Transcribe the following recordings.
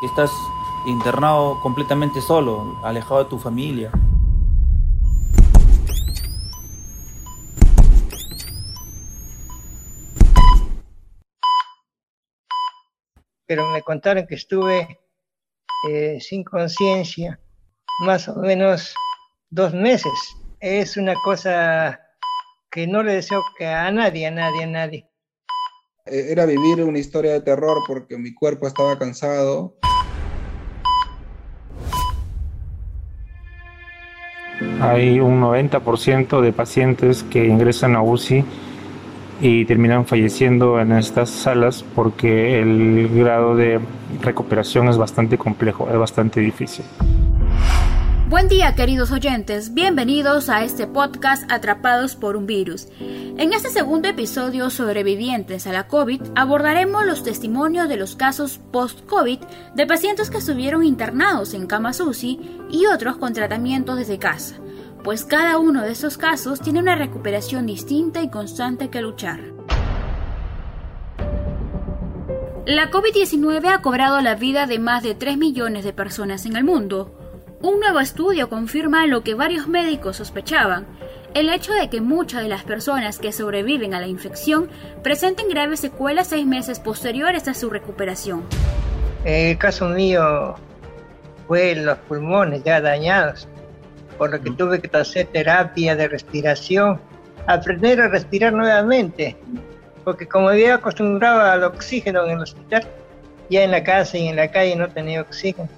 Estás internado completamente solo, alejado de tu familia. Pero me contaron que estuve eh, sin conciencia más o menos dos meses. Es una cosa que no le deseo que a nadie, a nadie, a nadie. Eh, era vivir una historia de terror porque mi cuerpo estaba cansado. Hay un 90% de pacientes que ingresan a UCI y terminan falleciendo en estas salas porque el grado de recuperación es bastante complejo, es bastante difícil. Buen día queridos oyentes, bienvenidos a este podcast Atrapados por un virus. En este segundo episodio sobrevivientes a la COVID abordaremos los testimonios de los casos post-COVID de pacientes que estuvieron internados en camas UCI y otros con tratamientos desde casa, pues cada uno de estos casos tiene una recuperación distinta y constante que luchar. La COVID-19 ha cobrado la vida de más de 3 millones de personas en el mundo, un nuevo estudio confirma lo que varios médicos sospechaban, el hecho de que muchas de las personas que sobreviven a la infección presenten graves secuelas seis meses posteriores a su recuperación. el caso mío fue los pulmones ya dañados, por lo que tuve que hacer terapia de respiración, aprender a respirar nuevamente, porque como había acostumbrado al oxígeno en el hospital, ya en la casa y en la calle no tenía oxígeno.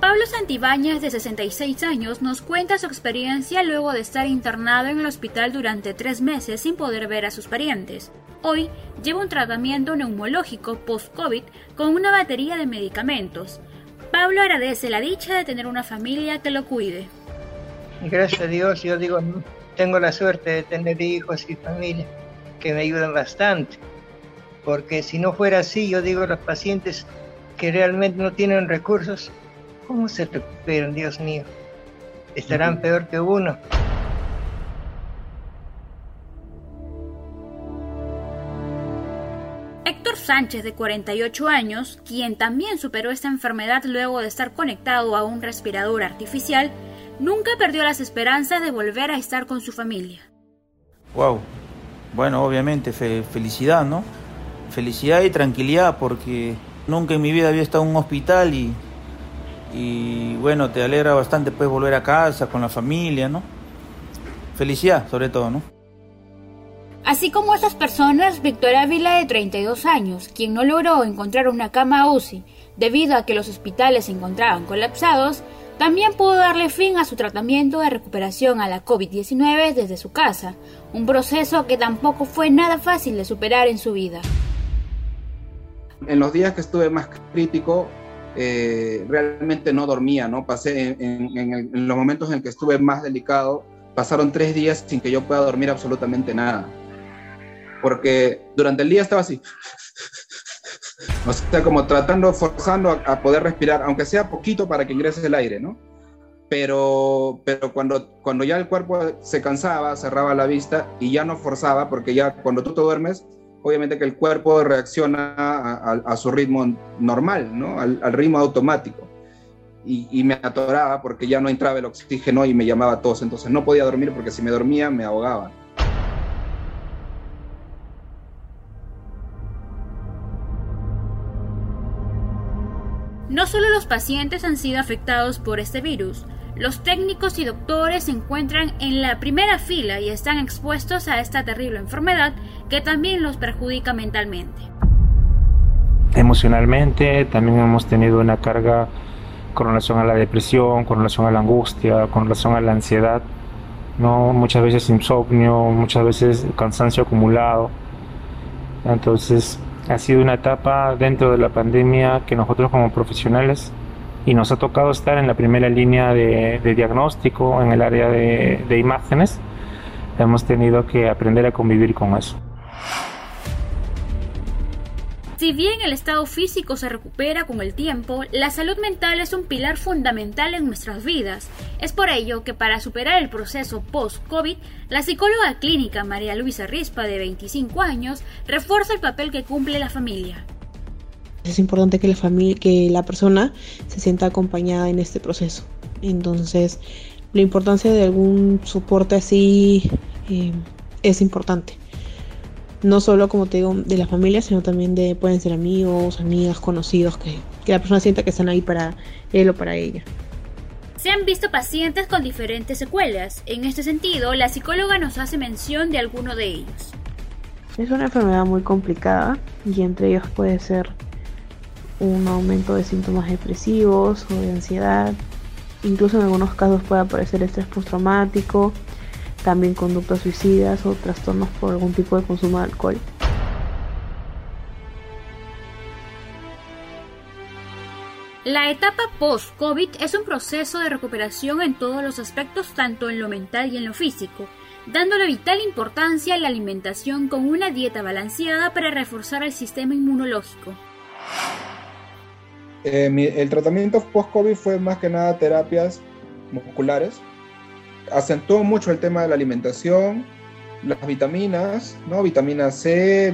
Pablo Santibáñez, de 66 años, nos cuenta su experiencia luego de estar internado en el hospital durante tres meses sin poder ver a sus parientes. Hoy lleva un tratamiento neumológico post-COVID con una batería de medicamentos. Pablo agradece la dicha de tener una familia que lo cuide. Gracias a Dios, yo digo, tengo la suerte de tener hijos y familia que me ayudan bastante. Porque si no fuera así, yo digo, los pacientes que realmente no tienen recursos, ¿Cómo se recuperan, Dios mío? Estarán peor que uno. Héctor Sánchez, de 48 años, quien también superó esta enfermedad luego de estar conectado a un respirador artificial, nunca perdió las esperanzas de volver a estar con su familia. Wow. Bueno, obviamente felicidad, ¿no? Felicidad y tranquilidad porque nunca en mi vida había estado en un hospital y y bueno, te alegra bastante pues volver a casa con la familia, ¿no? Felicidad sobre todo, ¿no? Así como esas personas, Víctor Ávila de 32 años, quien no logró encontrar una cama UCI debido a que los hospitales se encontraban colapsados, también pudo darle fin a su tratamiento de recuperación a la COVID-19 desde su casa, un proceso que tampoco fue nada fácil de superar en su vida. En los días que estuve más crítico, eh, realmente no dormía, ¿no? Pasé en, los momentos en que estuve más delicado, pasaron tres días sin que yo pueda dormir absolutamente nada. Porque durante el día estaba así. O sea, como tratando, forzando a, poder respirar, aunque sea poquito para que ingrese el aire, ¿no? Pero, pero cuando, cuando ya el cuerpo se cansaba, cerraba la vista y ya no forzaba, porque ya cuando tú te duermes, obviamente que el cuerpo reacciona a, su ritmo normal, ¿no? al, ritmo automático. Y, me atoraba porque ya no entraba el oxígeno y me llamaba tos, entonces no podía dormir porque si me dormía me ahogaba. No solo los pacientes han sido afectados por este virus, los técnicos y doctores se encuentran en la primera fila y están expuestos a esta terrible enfermedad que también los perjudica mentalmente. Emocionalmente también hemos tenido una carga con relación a la depresión, con relación a la angustia, con relación a la ansiedad, ¿no? muchas veces insomnio, muchas veces cansancio acumulado. Entonces ha sido una etapa dentro de la pandemia que nosotros como profesionales y nos ha tocado estar en la primera línea de, diagnóstico en el área de, de imágenes. Hemos tenido que aprender a convivir con eso. Si bien el estado físico se recupera con el tiempo, la salud mental es un pilar fundamental en nuestras vidas. Es por ello que para superar el proceso post-COVID, la psicóloga clínica María Luisa Rispa, de 25 años, refuerza el papel que cumple la familia. Es importante que la persona se sienta acompañada en este proceso. Entonces, la importancia de algún soporte así eh, es importante. No solo, como te digo, de la familia, sino también de pueden ser amigos, amigas, conocidos, que, que la persona sienta que están ahí para él o para ella. Se han visto pacientes con diferentes secuelas. En este sentido, la psicóloga nos hace mención de alguno de ellos. Es una enfermedad muy complicada y entre ellos puede ser un aumento de síntomas depresivos o de ansiedad. Incluso en algunos casos puede aparecer estrés postraumático, también conductas suicidas o trastornos por algún tipo de consumo de alcohol. La etapa post-COVID es un proceso de recuperación en todos los aspectos, tanto en lo mental y en lo físico, dándole vital importancia a la alimentación con una dieta balanceada para reforzar el sistema inmunológico. Eh, el tratamiento post-COVID fue más que nada terapias musculares. Acentuó mucho el tema de la alimentación, las vitaminas, ¿no? Vitamina C,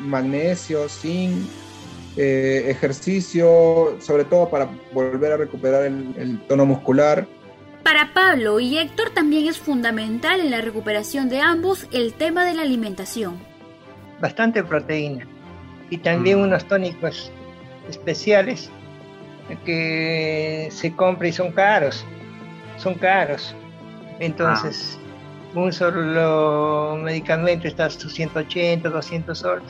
magnesio, zinc, eh, ejercicio, sobre todo para volver a recuperar el tono muscular. Para Pablo y Héctor también es fundamental en la recuperación de ambos el tema de la alimentación. Bastante proteína y también mm. unos tónicos especiales que se compran y son caros, son caros. Entonces, ah. un solo medicamento está a 180, 200 soles.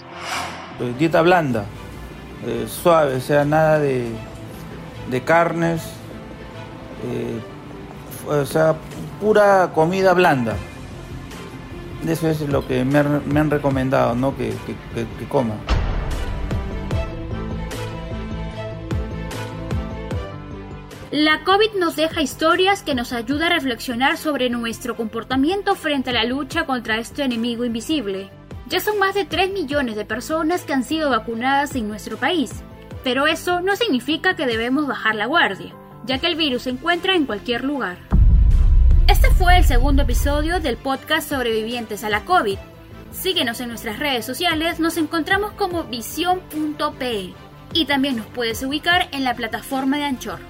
Eh, dieta blanda, eh, suave, o sea, nada de, de carnes, eh, o sea, pura comida blanda. Eso es lo que me, han recomendado, ¿no? Que, que, que coma. La COVID nos deja historias que nos ayudan a reflexionar sobre nuestro comportamiento frente a la lucha contra este enemigo invisible. Ya son más de 3 millones de personas que han sido vacunadas en nuestro país, pero eso no significa que debemos bajar la guardia, ya que el virus se encuentra en cualquier lugar. Este fue el segundo episodio del podcast Sobrevivientes a la COVID. Síguenos en nuestras redes sociales, nos encontramos como visión.pe y también nos puedes ubicar en la plataforma de Anchor.